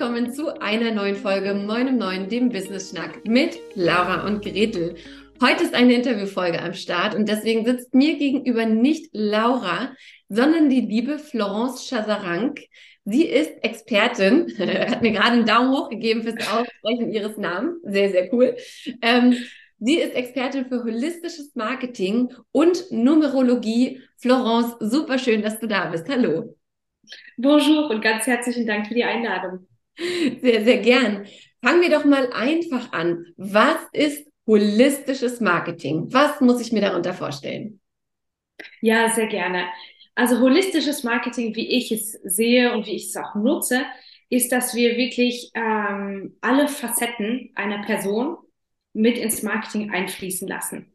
willkommen zu einer neuen Folge Moin um Neun, dem Business Schnack mit Laura und Gretel. Heute ist eine Interviewfolge am Start und deswegen sitzt mir gegenüber nicht Laura, sondern die liebe Florence Chazarank. Sie ist Expertin, hat mir gerade einen Daumen hoch gegeben fürs Aussprechen ihres Namens. Sehr, sehr cool. Ähm, sie ist Expertin für holistisches Marketing und Numerologie. Florence, super schön, dass du da bist. Hallo. Bonjour und ganz herzlichen Dank für die Einladung. Sehr, sehr gern. Fangen wir doch mal einfach an. Was ist holistisches Marketing? Was muss ich mir darunter vorstellen? Ja, sehr gerne. Also holistisches Marketing, wie ich es sehe und wie ich es auch nutze, ist, dass wir wirklich ähm, alle Facetten einer Person mit ins Marketing einfließen lassen.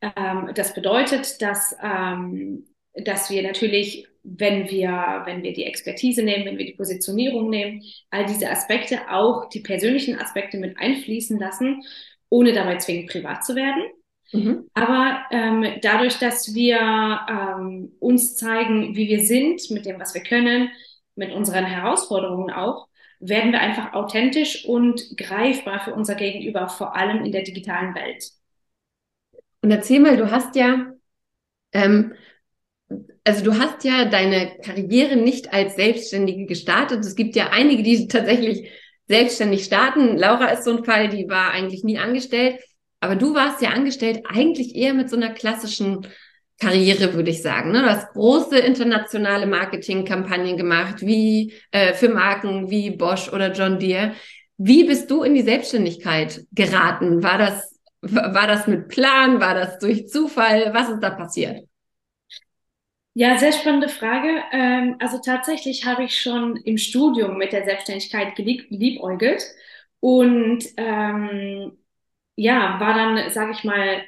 Ähm, das bedeutet, dass, ähm, dass wir natürlich wenn wir, wenn wir die Expertise nehmen, wenn wir die Positionierung nehmen, all diese Aspekte, auch die persönlichen Aspekte mit einfließen lassen, ohne dabei zwingend privat zu werden. Mhm. Aber ähm, dadurch, dass wir ähm, uns zeigen, wie wir sind, mit dem, was wir können, mit unseren Herausforderungen auch, werden wir einfach authentisch und greifbar für unser Gegenüber, vor allem in der digitalen Welt. Und erzähl mal, du hast ja ähm, also du hast ja deine Karriere nicht als Selbstständige gestartet. Es gibt ja einige, die tatsächlich selbstständig starten. Laura ist so ein Fall, die war eigentlich nie angestellt. Aber du warst ja angestellt eigentlich eher mit so einer klassischen Karriere, würde ich sagen. Ne? Du hast große internationale Marketingkampagnen gemacht, wie äh, für Marken wie Bosch oder John Deere. Wie bist du in die Selbstständigkeit geraten? War das, war das mit Plan? War das durch Zufall? Was ist da passiert? Ja, sehr spannende Frage. Ähm, also tatsächlich habe ich schon im Studium mit der Selbstständigkeit geliebäugelt und ähm, ja, war dann, sage ich mal,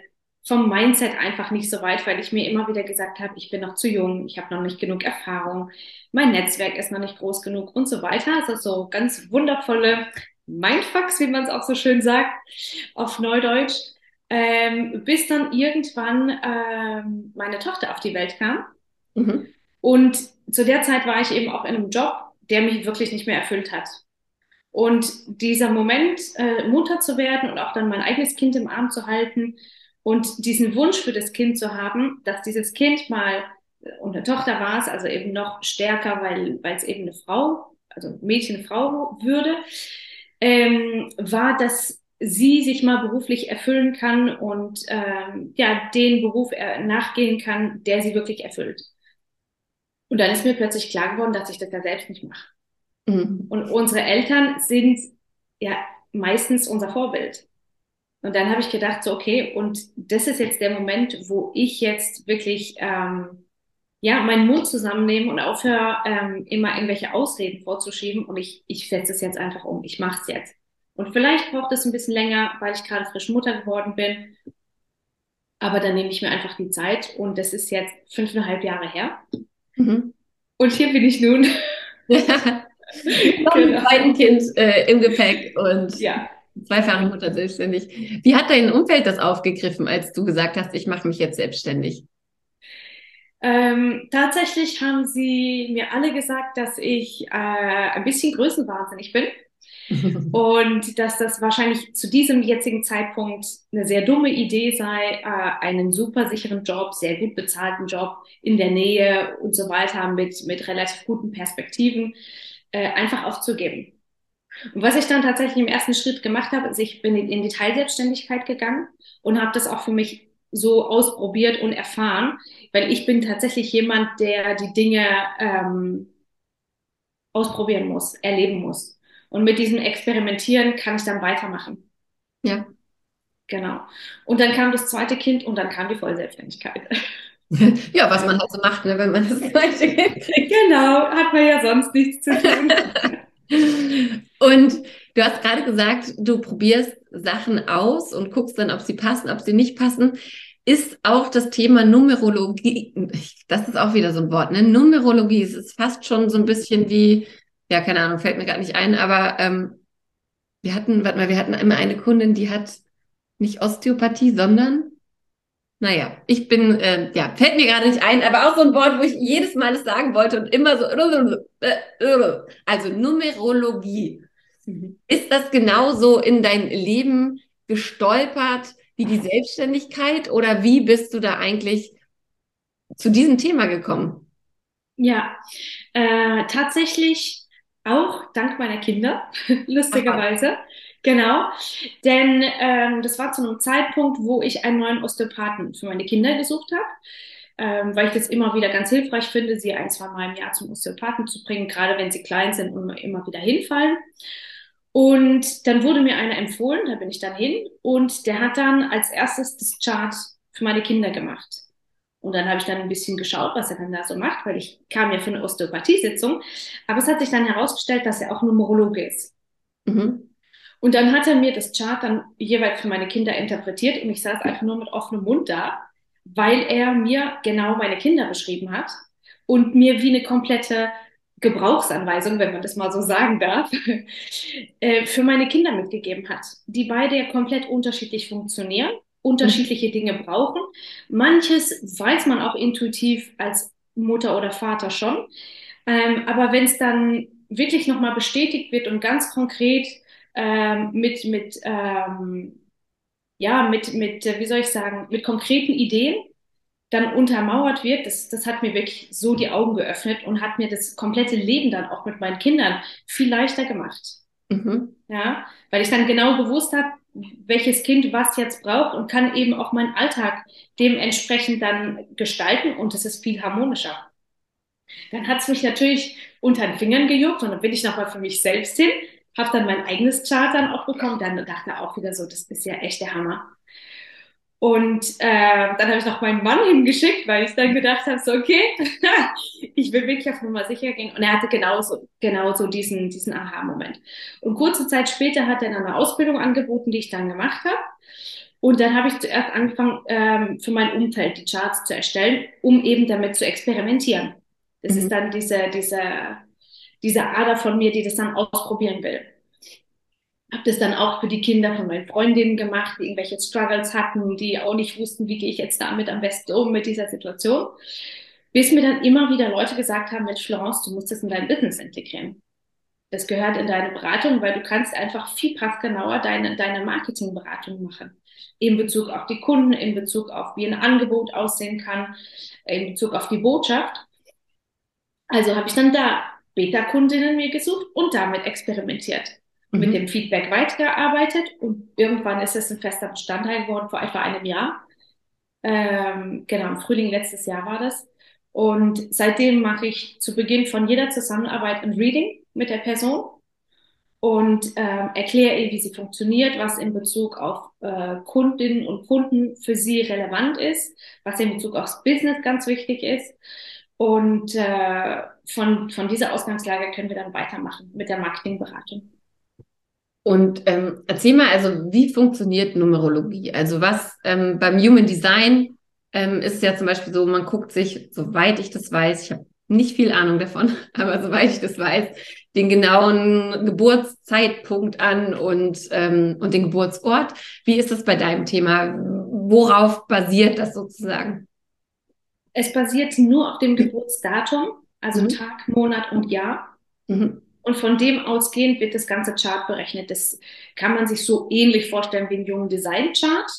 vom Mindset einfach nicht so weit, weil ich mir immer wieder gesagt habe, ich bin noch zu jung, ich habe noch nicht genug Erfahrung, mein Netzwerk ist noch nicht groß genug und so weiter. Also so ganz wundervolle Mindfucks, wie man es auch so schön sagt, auf Neudeutsch. Ähm, bis dann irgendwann ähm, meine Tochter auf die Welt kam Mhm. Und zu der Zeit war ich eben auch in einem Job, der mich wirklich nicht mehr erfüllt hat. Und dieser Moment, äh, Mutter zu werden und auch dann mein eigenes Kind im Arm zu halten und diesen Wunsch für das Kind zu haben, dass dieses Kind mal, und eine Tochter war es, also eben noch stärker, weil, weil es eben eine Frau, also Mädchen, Frau würde, ähm, war, dass sie sich mal beruflich erfüllen kann und ähm, ja, den Beruf äh, nachgehen kann, der sie wirklich erfüllt. Und dann ist mir plötzlich klar geworden, dass ich das ja selbst nicht mache. Mhm. Und unsere Eltern sind ja meistens unser Vorbild. Und dann habe ich gedacht, so okay, und das ist jetzt der Moment, wo ich jetzt wirklich ähm, ja meinen Mund zusammennehme und aufhöre, ähm, immer irgendwelche Ausreden vorzuschieben. Und ich, ich setze es jetzt einfach um. Ich mache es jetzt. Und vielleicht braucht es ein bisschen länger, weil ich gerade frisch Mutter geworden bin. Aber dann nehme ich mir einfach die Zeit. Und das ist jetzt fünfeinhalb Jahre her. Mhm. Und hier bin ich nun. Noch genau. ein zweites Kind äh, im Gepäck und ja. zweifache Mutter selbstständig. Wie hat dein Umfeld das aufgegriffen, als du gesagt hast, ich mache mich jetzt selbstständig? Ähm, tatsächlich haben sie mir alle gesagt, dass ich äh, ein bisschen größenwahnsinnig bin und dass das wahrscheinlich zu diesem jetzigen Zeitpunkt eine sehr dumme Idee sei, äh, einen super sicheren Job, sehr gut bezahlten Job in der Nähe und so weiter mit, mit relativ guten Perspektiven äh, einfach aufzugeben. Und was ich dann tatsächlich im ersten Schritt gemacht habe, ist, ich bin in die Teilselbstständigkeit gegangen und habe das auch für mich so ausprobiert und erfahren, weil ich bin tatsächlich jemand, der die Dinge ähm, ausprobieren muss, erleben muss. Und mit diesem Experimentieren kann ich dann weitermachen. Ja. Genau. Und dann kam das zweite Kind und dann kam die Vollselbstständigkeit. Ja, was man halt so macht, ne, wenn man das zweite Kind kriegt. Genau, hat man ja sonst nichts zu tun. und du hast gerade gesagt, du probierst Sachen aus und guckst dann, ob sie passen, ob sie nicht passen. Ist auch das Thema Numerologie, das ist auch wieder so ein Wort, ne? Numerologie, es ist fast schon so ein bisschen wie ja, keine Ahnung, fällt mir gerade nicht ein, aber ähm, wir hatten, warte mal, wir hatten immer eine Kundin, die hat nicht Osteopathie, sondern Naja, ich bin, äh, ja, fällt mir gerade nicht ein, aber auch so ein Wort, wo ich jedes Mal es sagen wollte und immer so, also Numerologie. Mhm. Ist das genauso in dein Leben gestolpert wie die Selbstständigkeit oder wie bist du da eigentlich zu diesem Thema gekommen? Ja, äh, tatsächlich auch dank meiner Kinder, lustigerweise. Genau, denn ähm, das war zu einem Zeitpunkt, wo ich einen neuen Osteopathen für meine Kinder gesucht habe, ähm, weil ich das immer wieder ganz hilfreich finde, sie ein, zwei Mal im Jahr zum Osteopathen zu bringen, gerade wenn sie klein sind und immer wieder hinfallen. Und dann wurde mir einer empfohlen, da bin ich dann hin und der hat dann als erstes das Chart für meine Kinder gemacht. Und dann habe ich dann ein bisschen geschaut, was er dann da so macht, weil ich kam ja für eine Osteopathie-Sitzung. Aber es hat sich dann herausgestellt, dass er auch Numerologe ist. Mhm. Und dann hat er mir das Chart dann jeweils für meine Kinder interpretiert und ich saß einfach nur mit offenem Mund da, weil er mir genau meine Kinder beschrieben hat und mir wie eine komplette Gebrauchsanweisung, wenn man das mal so sagen darf, äh, für meine Kinder mitgegeben hat, die beide ja komplett unterschiedlich funktionieren, unterschiedliche Dinge brauchen. Manches weiß man auch intuitiv als Mutter oder Vater schon, ähm, aber wenn es dann wirklich nochmal bestätigt wird und ganz konkret ähm, mit, mit, ähm, ja, mit, mit, wie soll ich sagen, mit konkreten Ideen dann untermauert wird, das, das hat mir wirklich so die Augen geöffnet und hat mir das komplette Leben dann auch mit meinen Kindern viel leichter gemacht. Mhm. Ja, weil ich dann genau gewusst habe, welches Kind was jetzt braucht und kann eben auch meinen Alltag dementsprechend dann gestalten und es ist viel harmonischer. Dann hat es mich natürlich unter den Fingern gejuckt und dann bin ich nochmal für mich selbst hin, habe dann mein eigenes Chart dann auch bekommen. Dann dachte auch wieder so, das ist ja echt der Hammer. Und äh, dann habe ich noch meinen Mann hingeschickt, weil ich dann gedacht habe, so okay, ich will wirklich auf Nummer sicher gehen. Und er hatte genauso, genauso diesen, diesen Aha-Moment. Und kurze Zeit später hat er dann eine Ausbildung angeboten, die ich dann gemacht habe. Und dann habe ich zuerst angefangen, ähm, für mein Umfeld die Charts zu erstellen, um eben damit zu experimentieren. Das mhm. ist dann diese, diese, diese Ader von mir, die das dann ausprobieren will habe das dann auch für die Kinder von meinen Freundinnen gemacht, die irgendwelche Struggles hatten, die auch nicht wussten, wie gehe ich jetzt damit am besten um mit dieser Situation. Bis mir dann immer wieder Leute gesagt haben, Mensch, Florence, du musst das in dein Business integrieren. Das gehört in deine Beratung, weil du kannst einfach viel passgenauer deine, deine Marketingberatung machen. In Bezug auf die Kunden, in Bezug auf wie ein Angebot aussehen kann, in Bezug auf die Botschaft. Also habe ich dann da Beta-Kundinnen mir gesucht und damit experimentiert mhm. mit dem Feedback weitergearbeitet und irgendwann ist es ein fester Bestandteil geworden vor etwa einem Jahr. Ähm, genau, im Frühling letztes Jahr war das. Und seitdem mache ich zu Beginn von jeder Zusammenarbeit ein Reading mit der Person und ähm, erkläre ihr, wie sie funktioniert, was in Bezug auf äh, Kundinnen und Kunden für sie relevant ist, was in Bezug aufs Business ganz wichtig ist. Und äh, von, von dieser Ausgangslage können wir dann weitermachen mit der Marketingberatung. Und ähm, erzähl mal, also wie funktioniert Numerologie? Also was ähm, beim Human Design ähm, ist ja zum Beispiel so, man guckt sich, soweit ich das weiß, ich habe nicht viel Ahnung davon, aber soweit ich das weiß, den genauen Geburtszeitpunkt an und, ähm, und den Geburtsort. Wie ist das bei deinem Thema? Worauf basiert das sozusagen? Es basiert nur auf dem Geburtsdatum, also mhm. Tag, Monat und Jahr. Mhm. Und von dem ausgehend wird das ganze Chart berechnet. Das kann man sich so ähnlich vorstellen wie ein jungen Design-Chart.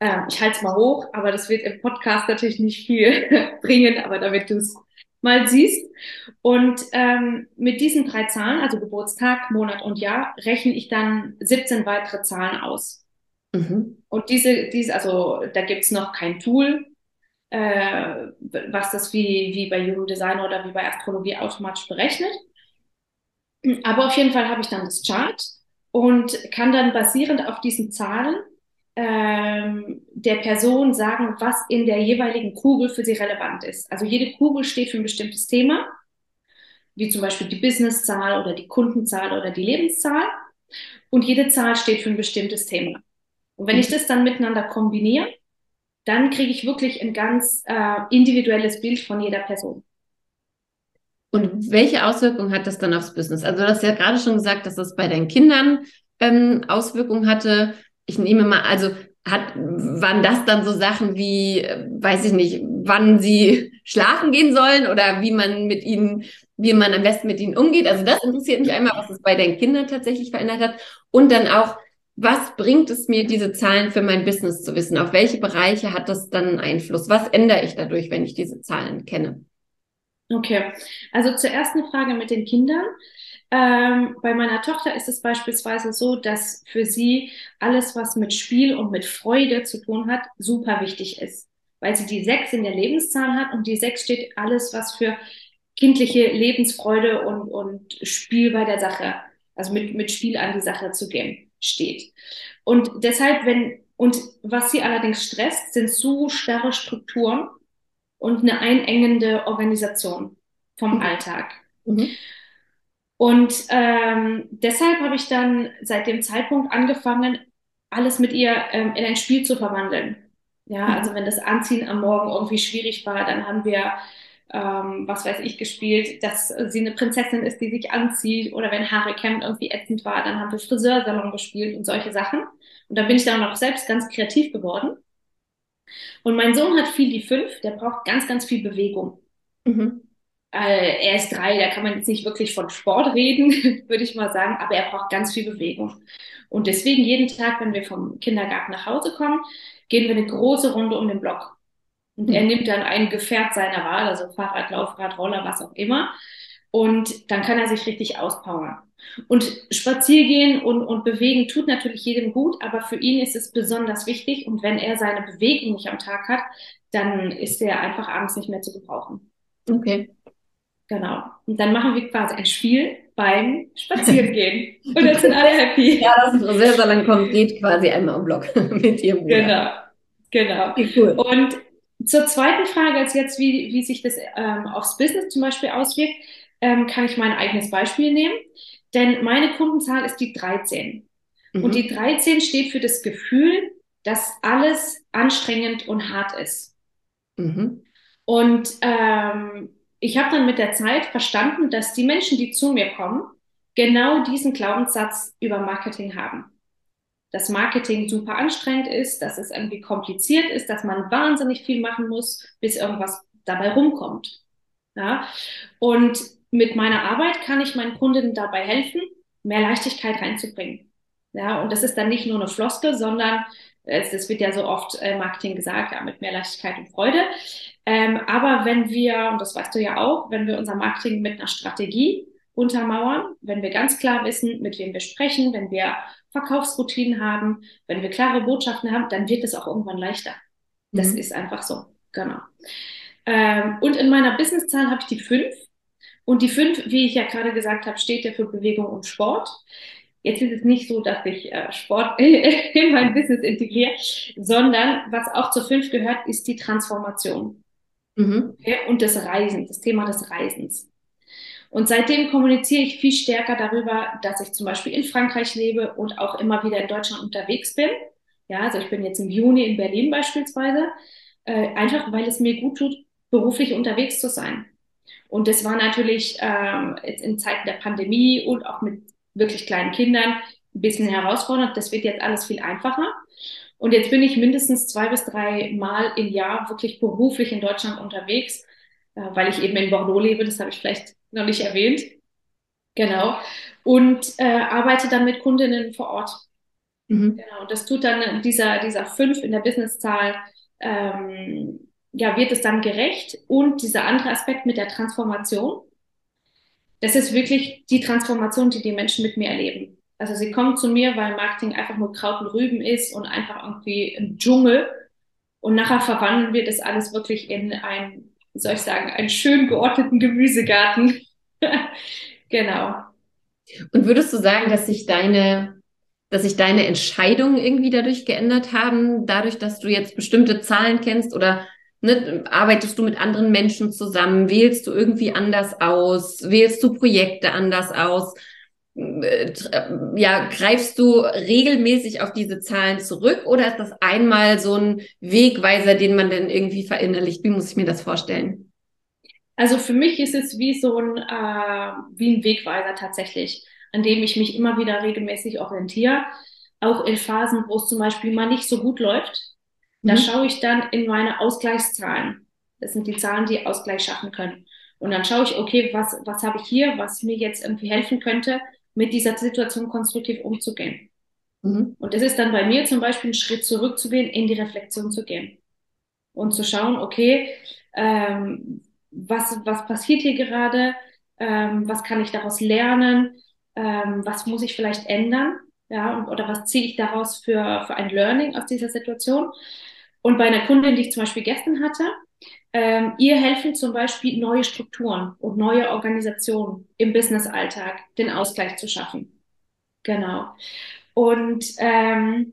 Ähm, ich halte es mal hoch, aber das wird im Podcast natürlich nicht viel bringen, aber damit du es mal siehst. Und ähm, mit diesen drei Zahlen, also Geburtstag, Monat und Jahr, rechne ich dann 17 weitere Zahlen aus. Mhm. Und diese, diese, also da gibt's noch kein Tool, äh, was das wie, wie bei Human Design oder wie bei Astrologie automatisch berechnet. Aber auf jeden Fall habe ich dann das Chart und kann dann basierend auf diesen Zahlen ähm, der Person sagen, was in der jeweiligen Kugel für sie relevant ist. Also jede Kugel steht für ein bestimmtes Thema, wie zum Beispiel die Businesszahl oder die Kundenzahl oder die Lebenszahl. Und jede Zahl steht für ein bestimmtes Thema. Und wenn ich das dann miteinander kombiniere, dann kriege ich wirklich ein ganz äh, individuelles Bild von jeder Person. Und welche Auswirkungen hat das dann aufs Business? Also du hast ja gerade schon gesagt, dass das bei deinen Kindern ähm, Auswirkungen hatte. Ich nehme mal, also hat, waren das dann so Sachen wie, äh, weiß ich nicht, wann sie schlafen gehen sollen oder wie man mit ihnen, wie man am besten mit ihnen umgeht? Also das interessiert mich einmal, was es bei deinen Kindern tatsächlich verändert hat. Und dann auch, was bringt es mir, diese Zahlen für mein Business zu wissen? Auf welche Bereiche hat das dann Einfluss? Was ändere ich dadurch, wenn ich diese Zahlen kenne? Okay, also zur ersten Frage mit den Kindern. Ähm, bei meiner Tochter ist es beispielsweise so, dass für sie alles, was mit Spiel und mit Freude zu tun hat, super wichtig ist, weil sie die sechs in der Lebenszahl hat und die sechs steht alles, was für kindliche Lebensfreude und, und Spiel bei der Sache, also mit, mit Spiel an die Sache zu gehen, steht. Und deshalb, wenn, und was sie allerdings stresst, sind so starre Strukturen und eine einengende Organisation vom mhm. Alltag. Mhm. Und ähm, deshalb habe ich dann seit dem Zeitpunkt angefangen, alles mit ihr ähm, in ein Spiel zu verwandeln. Ja, mhm. also wenn das Anziehen am Morgen irgendwie schwierig war, dann haben wir, ähm, was weiß ich, gespielt, dass sie eine Prinzessin ist, die sich anzieht. Oder wenn Haare Camp irgendwie ätzend war, dann haben wir Friseursalon gespielt und solche Sachen. Und da bin ich dann auch selbst ganz kreativ geworden. Und mein Sohn hat viel die fünf, der braucht ganz, ganz viel Bewegung. Mhm. Äh, er ist drei, da kann man jetzt nicht wirklich von Sport reden, würde ich mal sagen, aber er braucht ganz viel Bewegung. Und deswegen jeden Tag, wenn wir vom Kindergarten nach Hause kommen, gehen wir eine große Runde um den Block. Und er nimmt dann ein Gefährt seiner Wahl, also Fahrrad, Laufrad, Roller, was auch immer. Und dann kann er sich richtig auspowern. Und spazieren und, und bewegen tut natürlich jedem gut, aber für ihn ist es besonders wichtig. Und wenn er seine Bewegung nicht am Tag hat, dann ist er einfach abends nicht mehr zu gebrauchen. Okay. Genau. Und dann machen wir quasi ein Spiel beim Spazierengehen. Und dann sind alle happy. Ja, das ist sehr, sehr lang kommt, geht quasi einmal im Block mit ihrem Bruder. Genau. Genau. Okay, cool. Und zur zweiten Frage, als jetzt, wie, wie sich das ähm, aufs Business zum Beispiel auswirkt, ähm, kann ich mein eigenes Beispiel nehmen. Denn meine Kundenzahl ist die 13. Mhm. Und die 13 steht für das Gefühl, dass alles anstrengend und hart ist. Mhm. Und ähm, ich habe dann mit der Zeit verstanden, dass die Menschen, die zu mir kommen, genau diesen Glaubenssatz über Marketing haben. Dass Marketing super anstrengend ist, dass es irgendwie kompliziert ist, dass man wahnsinnig viel machen muss, bis irgendwas dabei rumkommt. Ja? Und mit meiner Arbeit kann ich meinen Kunden dabei helfen, mehr Leichtigkeit reinzubringen. Ja, und das ist dann nicht nur eine Floskel, sondern es, wird ja so oft äh, Marketing gesagt, ja, mit mehr Leichtigkeit und Freude. Ähm, aber wenn wir, und das weißt du ja auch, wenn wir unser Marketing mit einer Strategie untermauern, wenn wir ganz klar wissen, mit wem wir sprechen, wenn wir Verkaufsroutinen haben, wenn wir klare Botschaften haben, dann wird es auch irgendwann leichter. Das mhm. ist einfach so, genau. Ähm, und in meiner Businesszahl habe ich die fünf. Und die fünf, wie ich ja gerade gesagt habe, steht ja für Bewegung und Sport. Jetzt ist es nicht so, dass ich äh, Sport in mein Business integriere, sondern was auch zur fünf gehört, ist die Transformation. Mhm. Okay? Und das Reisen, das Thema des Reisens. Und seitdem kommuniziere ich viel stärker darüber, dass ich zum Beispiel in Frankreich lebe und auch immer wieder in Deutschland unterwegs bin. Ja, also ich bin jetzt im Juni in Berlin beispielsweise, äh, einfach weil es mir gut tut, beruflich unterwegs zu sein. Und das war natürlich ähm, jetzt in Zeiten der Pandemie und auch mit wirklich kleinen Kindern ein bisschen herausfordernd. Das wird jetzt alles viel einfacher. Und jetzt bin ich mindestens zwei bis drei Mal im Jahr wirklich beruflich in Deutschland unterwegs, äh, weil ich eben in Bordeaux lebe. Das habe ich vielleicht noch nicht erwähnt. Genau. Und äh, arbeite dann mit Kundinnen vor Ort. Mhm. Genau. Und das tut dann dieser, dieser fünf in der Businesszahl, ähm, ja, wird es dann gerecht. Und dieser andere Aspekt mit der Transformation, das ist wirklich die Transformation, die die Menschen mit mir erleben. Also sie kommen zu mir, weil Marketing einfach nur Kraut und Rüben ist und einfach irgendwie ein Dschungel. Und nachher verwandeln wir das alles wirklich in ein, wie soll ich sagen, einen schön geordneten Gemüsegarten. genau. Und würdest du sagen, dass sich deine, dass sich deine Entscheidungen irgendwie dadurch geändert haben, dadurch, dass du jetzt bestimmte Zahlen kennst oder Ne, arbeitest du mit anderen Menschen zusammen? Wählst du irgendwie anders aus? Wählst du Projekte anders aus? Äh, ja, greifst du regelmäßig auf diese Zahlen zurück oder ist das einmal so ein Wegweiser, den man dann irgendwie verinnerlicht? Wie muss ich mir das vorstellen? Also für mich ist es wie so ein, äh, wie ein Wegweiser tatsächlich, an dem ich mich immer wieder regelmäßig orientiere. auch in Phasen, wo es zum Beispiel mal nicht so gut läuft, mhm. da schaue ich dann in meine Ausgleichszahlen. Das sind die Zahlen, die Ausgleich schaffen können. Und dann schaue ich, okay, was, was habe ich hier, was mir jetzt irgendwie helfen könnte, mit dieser Situation konstruktiv umzugehen. Mhm. Und das ist dann bei mir zum Beispiel ein Schritt zurückzugehen, in die Reflexion zu gehen und zu schauen, okay, ähm, was, was passiert hier gerade, ähm, was kann ich daraus lernen, ähm, was muss ich vielleicht ändern, ja, oder was ziehe ich daraus für, für ein Learning aus dieser Situation. Und bei einer Kundin, die ich zum Beispiel gestern hatte, ähm, ihr helfen zum Beispiel neue Strukturen und neue Organisationen im Business-Alltag, den Ausgleich zu schaffen. Genau. Und ähm,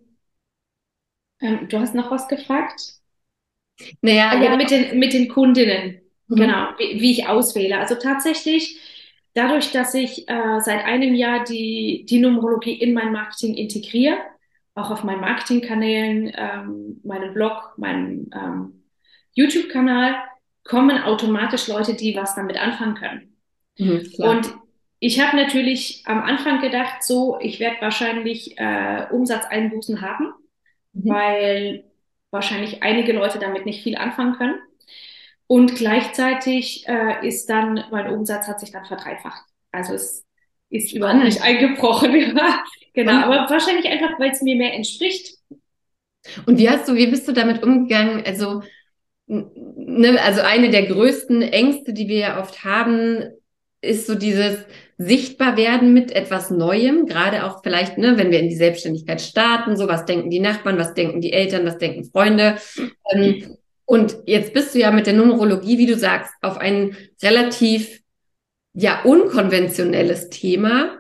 ähm, du hast noch was gefragt? Naja, ah, ja, mit den, mit den Kundinnen. Mhm. Genau, wie, wie, ich auswähle. Also tatsächlich, dadurch, dass ich äh, seit einem Jahr die, die Numerologie in mein Marketing integriere, auch auf meinen Marketingkanälen, ähm, meinen Blog, meinen ähm, YouTube-Kanal, kommen automatisch Leute, die was damit anfangen können. Mhm, und ich habe natürlich am Anfang gedacht, so, ich werde wahrscheinlich äh, Umsatzeinbußen haben, mhm. weil wahrscheinlich einige Leute damit nicht viel anfangen können. Und gleichzeitig äh, ist dann, mein Umsatz hat sich dann verdreifacht. Also es ist überhaupt nicht eingebrochen. ja. Genau, aber wahrscheinlich einfach, weil es mir mehr entspricht. Und wie hast du, wie bist du damit umgegangen? Also, ne, also eine der größten Ängste, die wir ja oft haben, ist so dieses sichtbar werden mit etwas Neuem, gerade auch vielleicht, ne, wenn wir in die Selbstständigkeit starten, so was denken die Nachbarn, was denken die Eltern, was denken Freunde. Ähm, und jetzt bist du ja mit der Numerologie, wie du sagst, auf ein relativ ja unkonventionelles Thema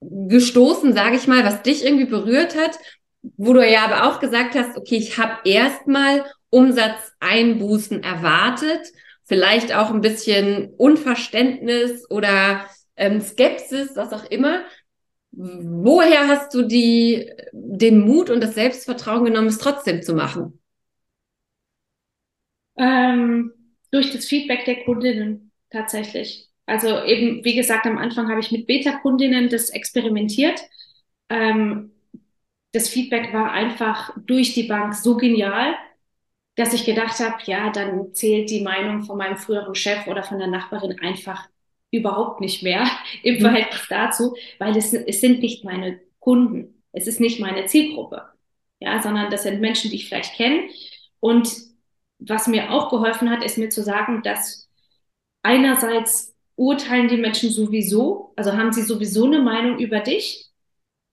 gestoßen, sage ich mal, was dich irgendwie berührt hat, wo du ja aber auch gesagt hast, okay, ich habe erstmal Umsatzeinbußen erwartet, vielleicht auch ein bisschen Unverständnis oder ähm, Skepsis, was auch immer. Woher hast du die, den Mut und das Selbstvertrauen genommen, es trotzdem zu machen? Ähm, durch das Feedback der Kundinnen tatsächlich. Also eben, wie gesagt, am Anfang habe ich mit Beta-Kundinnen das experimentiert. Ähm, das Feedback war einfach durch die Bank so genial, dass ich gedacht habe, ja, dann zählt die Meinung von meinem früheren Chef oder von der Nachbarin einfach überhaupt nicht mehr im mhm. Verhältnis dazu, weil es, es sind nicht meine Kunden. Es ist nicht meine Zielgruppe. Ja, sondern das sind Menschen, die ich vielleicht kenne. Und was mir auch geholfen hat, ist mir zu sagen, dass einerseits urteilen die Menschen sowieso, also haben sie sowieso eine Meinung über dich.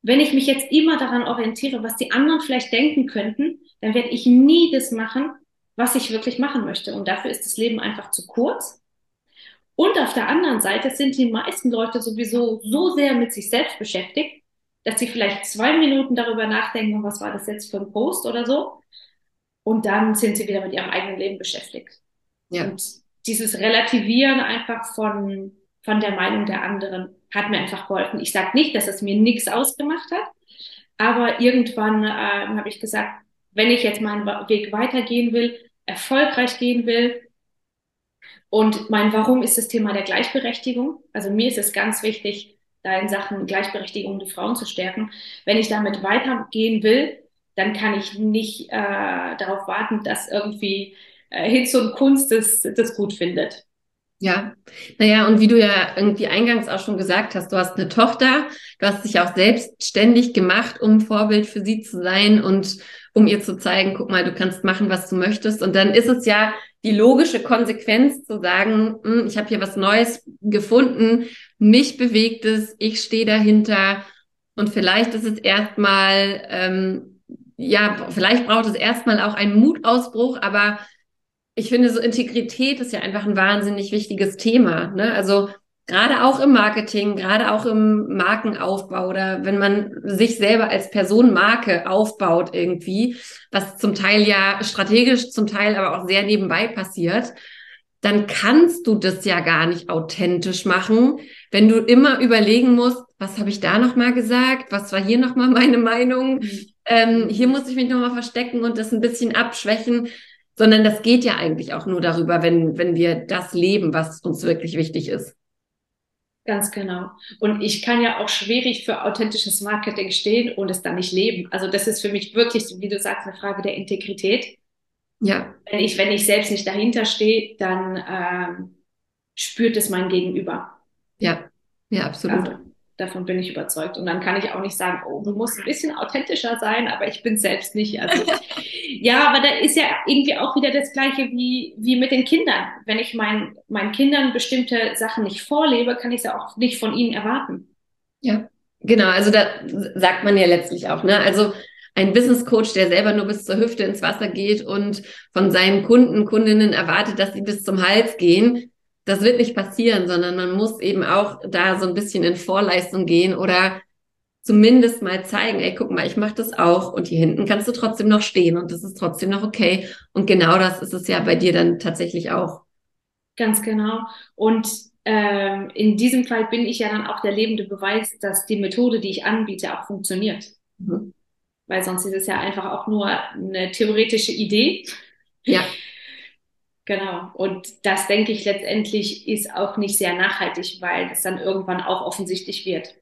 Wenn ich mich jetzt immer daran orientiere, was die anderen vielleicht denken könnten, dann werde ich nie das machen, was ich wirklich machen möchte. Und dafür ist das Leben einfach zu kurz. Und auf der anderen Seite sind die meisten Leute sowieso so sehr mit sich selbst beschäftigt, dass sie vielleicht zwei Minuten darüber nachdenken, was war das jetzt für ein Post oder so. Und dann sind sie wieder mit ihrem eigenen Leben beschäftigt. Ja. Und dieses Relativieren einfach von, von der Meinung der anderen hat mir einfach geholfen. Ich sage nicht, dass es mir nichts ausgemacht hat, aber irgendwann äh, habe ich gesagt, wenn ich jetzt meinen Weg weitergehen will, erfolgreich gehen will, und mein Warum ist das Thema der Gleichberechtigung. Also mir ist es ganz wichtig, da in Sachen Gleichberechtigung die Frauen zu stärken. Wenn ich damit weitergehen will, dann kann ich nicht äh, darauf warten, dass irgendwie äh, Hitz und Kunst das, das gut findet. Ja, naja, und wie du ja irgendwie eingangs auch schon gesagt hast, du hast eine Tochter, du hast dich auch selbstständig gemacht, um Vorbild für sie zu sein und um ihr zu zeigen, guck mal, du kannst machen, was du möchtest. Und dann ist es ja die logische Konsequenz zu sagen, hm, ich habe hier was Neues gefunden, mich bewegt es, ich stehe dahinter und vielleicht ist es erstmal, ähm, ja, vielleicht braucht es erstmal auch einen Mutausbruch, aber ich finde, so Integrität ist ja einfach ein wahnsinnig wichtiges Thema. Ne? Also gerade auch im Marketing, gerade auch im Markenaufbau oder wenn man sich selber als Person Marke aufbaut irgendwie, was zum Teil ja strategisch, zum Teil aber auch sehr nebenbei passiert, dann kannst du das ja gar nicht authentisch machen, wenn du immer überlegen musst, was habe ich da nochmal gesagt, was war hier nochmal meine Meinung, mhm. ähm, hier muss ich mich nochmal verstecken und das ein bisschen abschwächen, sondern das geht ja eigentlich auch nur darüber, wenn, wenn wir das leben, was uns wirklich wichtig ist. Ganz genau. Und ich kann ja auch schwierig für authentisches Marketing stehen und es dann nicht leben. Also das ist für mich wirklich, wie du sagst, eine Frage der Integrität. Ja. Wenn ich, wenn ich selbst nicht dahinter stehe, dann ähm, spürt es mein Gegenüber. Ja, ja, absolut. Also, davon bin ich überzeugt. Und dann kann ich auch nicht sagen, oh, du musst ein bisschen authentischer sein, aber ich bin selbst nicht. Also, ja, aber da ist ja irgendwie auch wieder das Gleiche wie, wie mit den Kindern. Wenn ich mein, meinen Kindern bestimmte Sachen nicht vorlebe, kann ich es ja auch nicht von ihnen erwarten. Ja, genau. Also da sagt man ja letztlich auch, ne? Also ein Business Coach, der selber nur bis zur Hüfte ins Wasser geht und von seinen Kunden, Kundinnen erwartet, dass sie bis zum Hals gehen, das wird nicht passieren, sondern man muss eben auch da so ein bisschen in Vorleistung gehen oder zumindest mal zeigen, ey, guck mal, ich mache das auch und hier hinten kannst du trotzdem noch stehen und das ist trotzdem noch okay. Und genau das ist es ja bei dir dann tatsächlich auch. Ganz genau. Und ähm, in diesem Fall bin ich ja dann auch der lebende Beweis, dass die Methode, die ich anbiete, auch funktioniert. Mhm. Weil sonst ist es ja einfach auch nur eine theoretische Idee. Ja. Genau. Und das, denke ich, letztendlich ist auch nicht sehr nachhaltig, weil das dann irgendwann auch offensichtlich wird.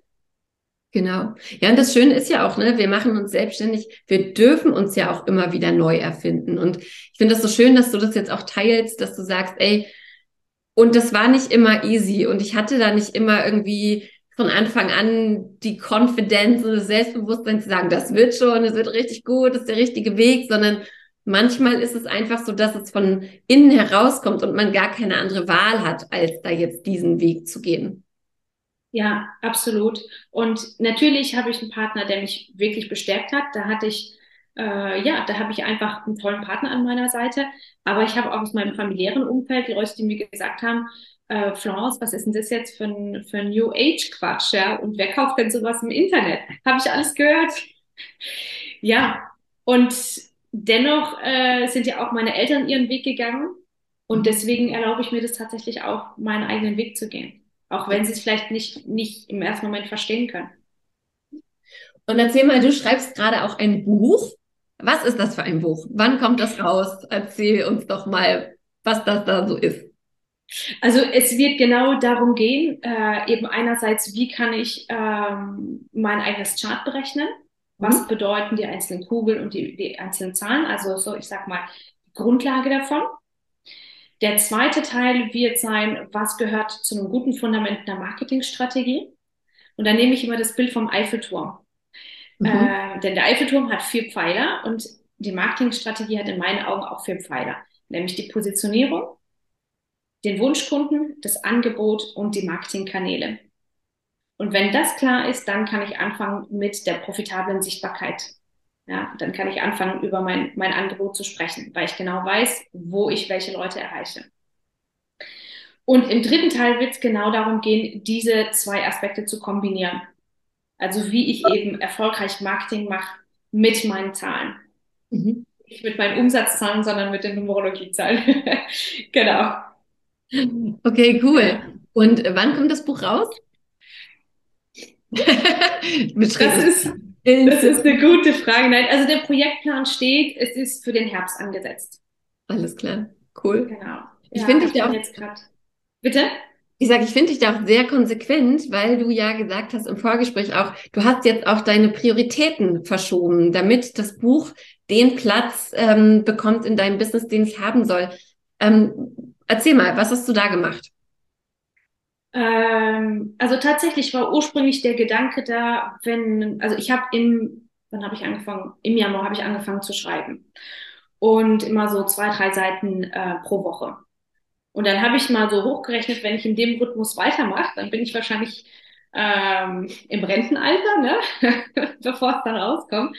Genau. Ja, und das Schöne ist ja auch, ne, wir machen uns selbstständig, wir dürfen uns ja auch immer wieder neu erfinden. Und ich finde das so schön, dass du das jetzt auch teilst, dass du sagst, ey, und das war nicht immer easy und ich hatte da nicht immer irgendwie von Anfang an die Konfidenz und das Selbstbewusstsein zu sagen, das wird schon, es wird richtig gut, das ist der richtige Weg, sondern Manchmal ist es einfach so, dass es von innen herauskommt und man gar keine andere Wahl hat, als da jetzt diesen Weg zu gehen. Ja, absolut. Und natürlich habe ich einen Partner, der mich wirklich bestärkt hat. Da hatte ich, äh, ja, da habe ich einfach einen tollen Partner an meiner Seite. Aber ich habe auch aus meinem familiären Umfeld Leute, die mir gesagt haben, äh, Florence, was ist denn das jetzt für ein, für ein New Age Quatsch, ja? Und wer kauft denn sowas im Internet? Habe ich alles gehört? Ja, und dennoch äh, sind ja auch meine Eltern ihren Weg gegangen und deswegen erlaube ich mir das tatsächlich auch, meinen eigenen Weg zu gehen. Auch wenn sie es vielleicht nicht, nicht im ersten Moment verstehen können. Und erzähl mal, du schreibst gerade auch ein Buch. Was ist das für ein Buch? Wann kommt das raus? Erzähl uns doch mal, was das da so ist. Also es wird genau darum gehen, äh, eben einerseits, wie kann ich ähm, mein eigenes Chart berechnen? Was mhm. bedeuten die einzelnen Kugeln und die, die einzelnen Zahlen? Also so, ich sag mal, die Grundlage davon. Der zweite Teil wird sein, was gehört zu einem guten Fundament einer Marketingstrategie? Und dann nehme ich immer das Bild vom Eiffelturm. Mhm. Äh, denn der Eiffelturm hat vier Pfeiler und die Marketingstrategie hat in meinen Augen auch vier Pfeiler, nämlich die Positionierung, den Wunschkunden, das Angebot und die Marketingkanäle. Und wenn das klar ist, dann kann ich anfangen mit der profitablen Sichtbarkeit. Ja, dann kann ich anfangen, über mein, mein Angebot zu sprechen, weil ich genau weiß, wo ich welche Leute erreiche. Und im dritten Teil wird es genau darum gehen, diese zwei Aspekte zu kombinieren. Also wie ich eben erfolgreich Marketing mache mit meinen Zahlen. Mhm. Nicht mit meinen Umsatzzahlen, sondern mit den Numerologiezahlen. genau. Okay, cool. Und wann kommt das Buch raus? das, ist, das ist eine gute Frage. Nein, also der Projektplan steht, es ist für den Herbst angesetzt. Alles klar, cool. Genau. Ich ja, finde dich auch jetzt gerade. Bitte? Ich sage, ich finde dich da auch sehr konsequent, weil du ja gesagt hast im Vorgespräch auch, du hast jetzt auch deine Prioritäten verschoben, damit das Buch den Platz ähm, bekommt in deinem Business, den es haben soll. Ähm, erzähl mal, was hast du da gemacht? Ähm, also tatsächlich war ursprünglich der Gedanke da, wenn, also ich habe im, wann habe ich angefangen? Im Januar habe ich angefangen zu schreiben. Und immer so zwei, drei Seiten äh, pro Woche. Und dann habe ich mal so hochgerechnet, wenn ich in dem Rhythmus weitermache, dann bin ich wahrscheinlich ähm, im Rentenalter, ne? bevor es dann rauskommt.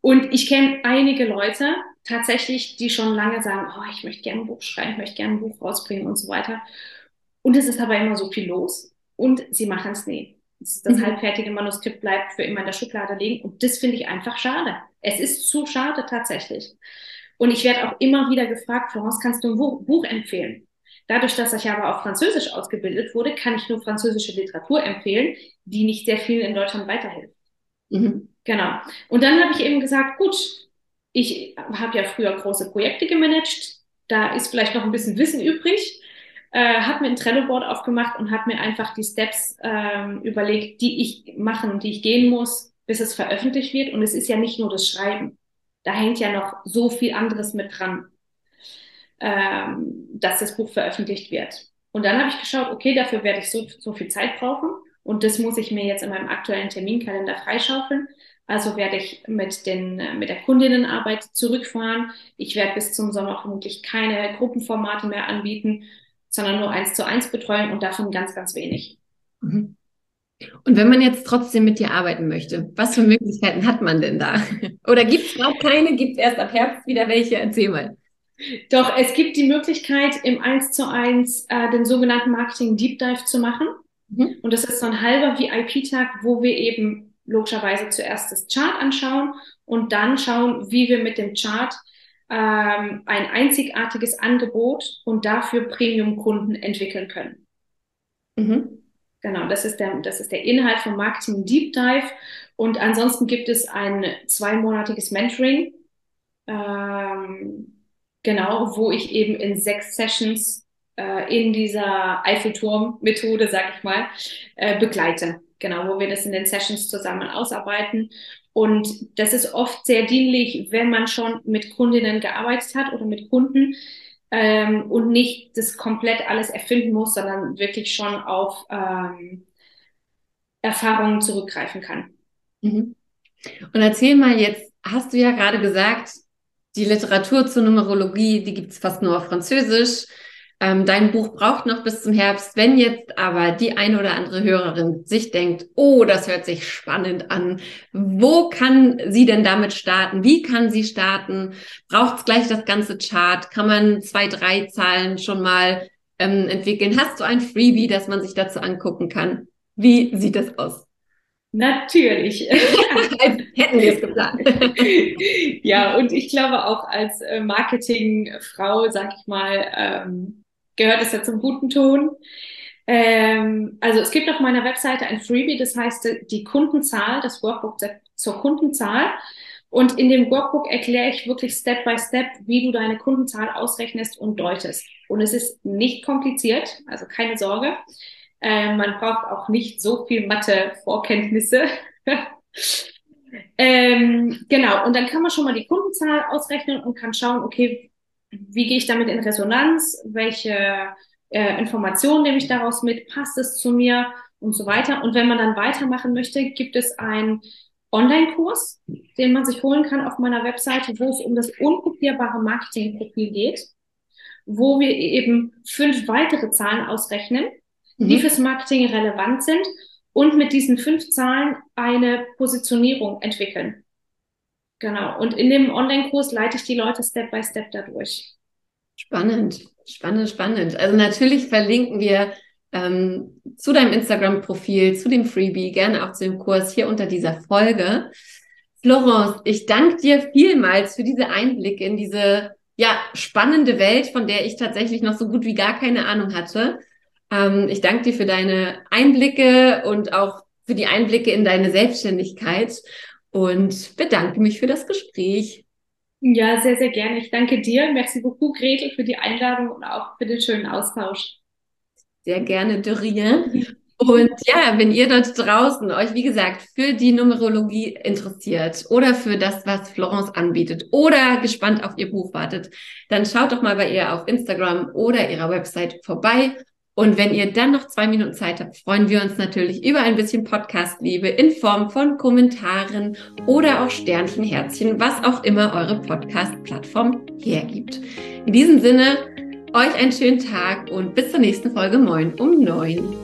Und ich kenne einige Leute tatsächlich, die schon lange sagen, oh, ich möchte gerne ein Buch schreiben, ich möchte gerne ein Buch rausbringen und so weiter. Und es ist aber immer so viel los und sie machen es nie. Das mhm. halbfertige Manuskript bleibt für immer in der Schublade liegen und das finde ich einfach schade. Es ist zu schade tatsächlich. Und ich werde auch immer wieder gefragt, Florence, kannst du ein Buch empfehlen? Dadurch, dass ich aber auf Französisch ausgebildet wurde, kann ich nur französische Literatur empfehlen, die nicht sehr vielen in Deutschland weiterhilft. Mhm. Genau. Und dann habe ich eben gesagt, gut, ich habe ja früher große Projekte gemanagt, da ist vielleicht noch ein bisschen Wissen übrig äh, habe mir ein Trello-Board aufgemacht und habe mir einfach die Steps ähm, überlegt, die ich machen, die ich gehen muss, bis es veröffentlicht wird. Und es ist ja nicht nur das Schreiben. Da hängt ja noch so viel anderes mit dran, ähm, dass das Buch veröffentlicht wird. Und dann habe ich geschaut, okay, dafür werde ich so, so viel Zeit brauchen. Und das muss ich mir jetzt in meinem aktuellen Terminkalender freischaufeln. Also werde ich mit, den, mit der Kundinnenarbeit zurückfahren. Ich werde bis zum Sommer vermutlich keine Gruppenformate mehr anbieten, sondern nur eins zu eins Betreuung und davon ganz, ganz wenig. Mhm. Und wenn man jetzt trotzdem mit dir arbeiten möchte, was für Möglichkeiten hat man denn da? Oder gibt es gerade keine? Gibt es erst ab Herbst wieder welche? Erzähl mal. Doch, es gibt die Möglichkeit, im 1 zu 1 äh, den sogenannten Marketing Deep Dive zu machen. Mhm. Und das ist so ein halber VIP-Tag, wo wir eben logischerweise zuerst das Chart anschauen und dann schauen, wie wir mit dem Chart ähm, ein einzigartiges Angebot und dafür Premium-Kunden entwickeln können. Mhm. Genau, das ist, der, das ist der Inhalt vom Marketing Deep Dive. Und ansonsten gibt es ein zweimonatiges Mentoring, ähm, genau, wo ich eben in sechs Sessions äh, in dieser Eiffelturm-Methode, sag ich mal, äh, begleite. Genau, wo wir das in den Sessions zusammen ausarbeiten. Und das ist oft sehr dienlich, wenn man schon mit Kundinnen gearbeitet hat oder mit Kunden ähm, und nicht das komplett alles erfinden muss, sondern wirklich schon auf ähm, Erfahrungen zurückgreifen kann. Mhm. Und erzähl mal jetzt, hast du ja gerade gesagt, die Literatur zur Numerologie, die gibt's fast nur auf Französisch. Ähm, dein Buch braucht noch bis zum Herbst. Wenn jetzt aber die eine oder andere Hörerin sich denkt, oh, das hört sich spannend an, wo kann sie denn damit starten? Wie kann sie starten? Braucht es gleich das ganze Chart? Kann man zwei, drei Zahlen schon mal ähm, entwickeln? Hast du ein Freebie, das man sich dazu angucken kann? Wie sieht das aus? Natürlich. hätten wir es geplant. ja, und ich glaube auch als äh, Marketingfrau, sag ich mal, ähm, gehört es ja zum guten Ton. Ähm, also es gibt auf meiner Webseite ein Freebie, das heißt die Kundenzahl, das Workbook zur Kundenzahl. Und in dem Workbook erkläre ich wirklich Step by Step, wie du deine Kundenzahl ausrechnest und deutest. Und es ist nicht kompliziert, also keine Sorge. Äh, man braucht auch nicht so viel Mathe-Vorkenntnisse. ähm, genau, und dann kann man schon mal die Kundenzahl ausrechnen und kann schauen, okay, wie gehe ich damit in Resonanz, welche äh, Informationen nehme ich daraus mit, passt es zu mir und so weiter. Und wenn man dann weitermachen möchte, gibt es einen Online-Kurs, den man sich holen kann auf meiner Webseite, wo es um das unkopierbare Marketingprofil geht, wo wir eben fünf weitere Zahlen ausrechnen, mhm. die fürs Marketing relevant sind und mit diesen fünf Zahlen eine Positionierung entwickeln. Genau. Und in dem Online-Kurs leite ich die Leute Step by Step dadurch. Spannend, spannend, spannend. Also natürlich verlinken wir ähm, zu deinem Instagram-Profil, zu dem Freebie, gerne auch zu dem Kurs hier unter dieser Folge. Florence, ich danke dir vielmals für diese Einblicke in diese ja spannende Welt, von der ich tatsächlich noch so gut wie gar keine Ahnung hatte. Ähm, ich danke dir für deine Einblicke und auch für die Einblicke in deine Selbstständigkeit und bedanke mich für das Gespräch. Ja, sehr, sehr gerne. Ich danke dir. Merci beaucoup, Gretel, für die Einladung und auch für den schönen Austausch. Sehr gerne, Dorien. Und ja, wenn ihr dort draußen euch, wie gesagt, für die Numerologie interessiert oder für das, was Florence anbietet oder gespannt auf ihr Buch wartet, dann schaut doch mal bei ihr auf Instagram oder ihrer Website vorbei und wenn ihr dann noch zwei Minuten Zeit habt, freuen wir uns natürlich über ein bisschen Podcast-Liebe in Form von Kommentaren oder auch Sternchen, Herzchen, was auch immer eure Podcast-Plattform hergibt. In diesem Sinne, euch einen schönen Tag und bis zur nächsten Folge Moin um neun.